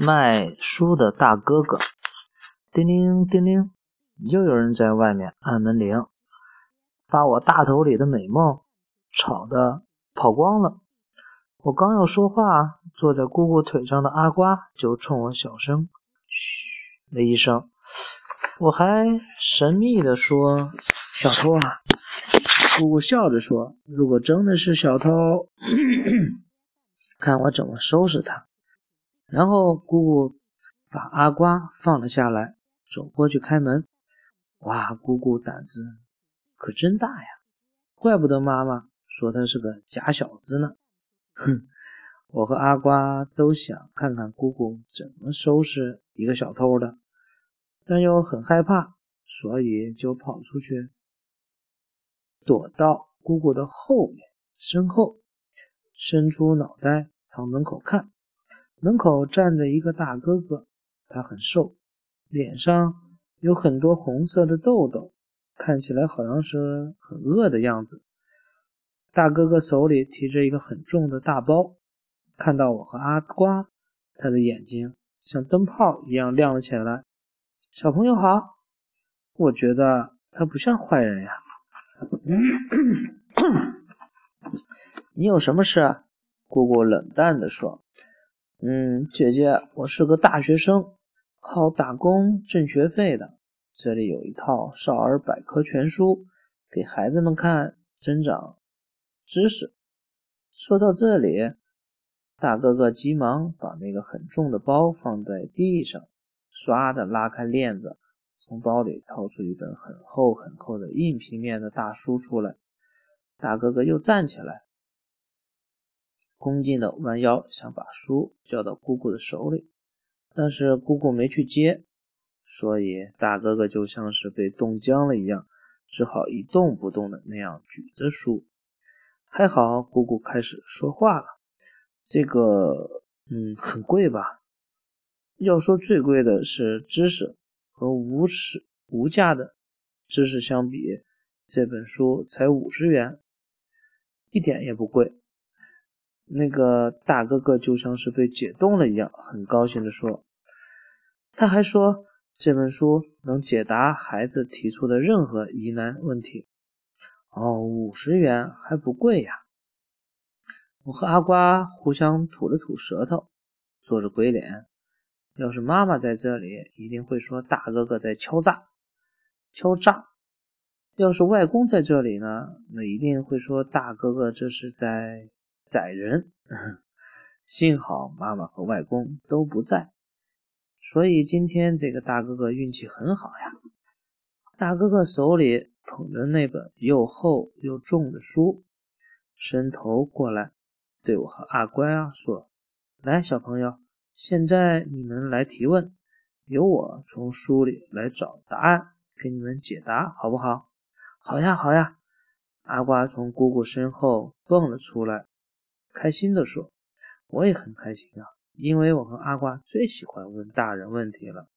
卖书的大哥哥，叮铃叮铃，又有人在外面按门铃，把我大头里的美梦吵得跑光了。我刚要说话，坐在姑姑腿上的阿瓜就冲我小声“嘘”了一声。我还神秘地说：“小偷啊！”姑姑笑着说：“如果真的是小偷，看我怎么收拾他。”然后姑姑把阿瓜放了下来，走过去开门。哇，姑姑胆子可真大呀！怪不得妈妈说他是个假小子呢。哼，我和阿瓜都想看看姑姑怎么收拾一个小偷的，但又很害怕，所以就跑出去，躲到姑姑的后面身后，伸出脑袋朝门口看。门口站着一个大哥哥，他很瘦，脸上有很多红色的痘痘，看起来好像是很饿的样子。大哥哥手里提着一个很重的大包，看到我和阿瓜，他的眼睛像灯泡一样亮了起来。小朋友好，我觉得他不像坏人呀。你有什么事？姑姑冷淡地说。嗯，姐姐，我是个大学生，靠打工挣学费的。这里有一套少儿百科全书，给孩子们看，增长知识。说到这里，大哥哥急忙把那个很重的包放在地上，唰的拉开链子，从包里掏出一本很厚很厚的硬皮面的大书出来。大哥哥又站起来。恭敬的弯腰，想把书交到姑姑的手里，但是姑姑没去接，所以大哥哥就像是被冻僵了一样，只好一动不动的那样举着书。还好姑姑开始说话了：“这个，嗯，很贵吧？要说最贵的是知识，和无耻无价的知识相比，这本书才五十元，一点也不贵。”那个大哥哥就像是被解冻了一样，很高兴地说：“他还说这本书能解答孩子提出的任何疑难问题。”哦，五十元还不贵呀！我和阿瓜互相吐了吐舌头，做着鬼脸。要是妈妈在这里，一定会说大哥哥在敲诈，敲诈。要是外公在这里呢，那一定会说大哥哥这是在。宰人，幸好妈妈和外公都不在，所以今天这个大哥哥运气很好呀。大哥哥手里捧着那本又厚又重的书，伸头过来对我和阿乖啊说：“来，小朋友，现在你们来提问，由我从书里来找答案，给你们解答，好不好？”“好呀，好呀。”阿瓜从姑姑身后蹦了出来。开心地说：“我也很开心啊，因为我和阿瓜最喜欢问大人问题了。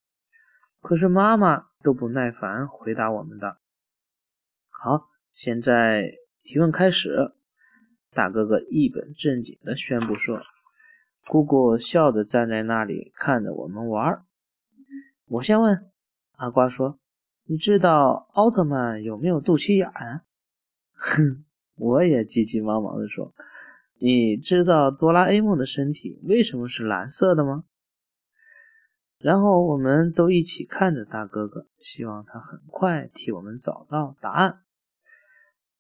可是妈妈都不耐烦回答我们的。好，现在提问开始。”大哥哥一本正经地宣布说。姑姑笑着站在那里看着我们玩。我先问，阿瓜说：“你知道奥特曼有没有肚脐眼？”哼，我也急急忙忙地说。你知道哆啦 A 梦的身体为什么是蓝色的吗？然后我们都一起看着大哥哥，希望他很快替我们找到答案。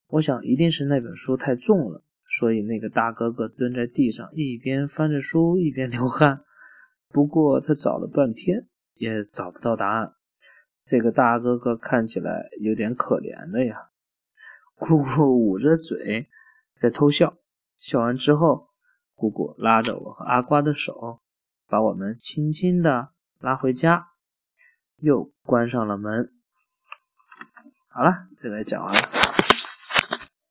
我想一定是那本书太重了，所以那个大哥哥蹲在地上，一边翻着书一边流汗。不过他找了半天也找不到答案。这个大哥哥看起来有点可怜的呀。姑姑捂着嘴在偷笑。笑完之后，姑姑拉着我和阿瓜的手，把我们轻轻的拉回家，又关上了门。好了，这个讲完了。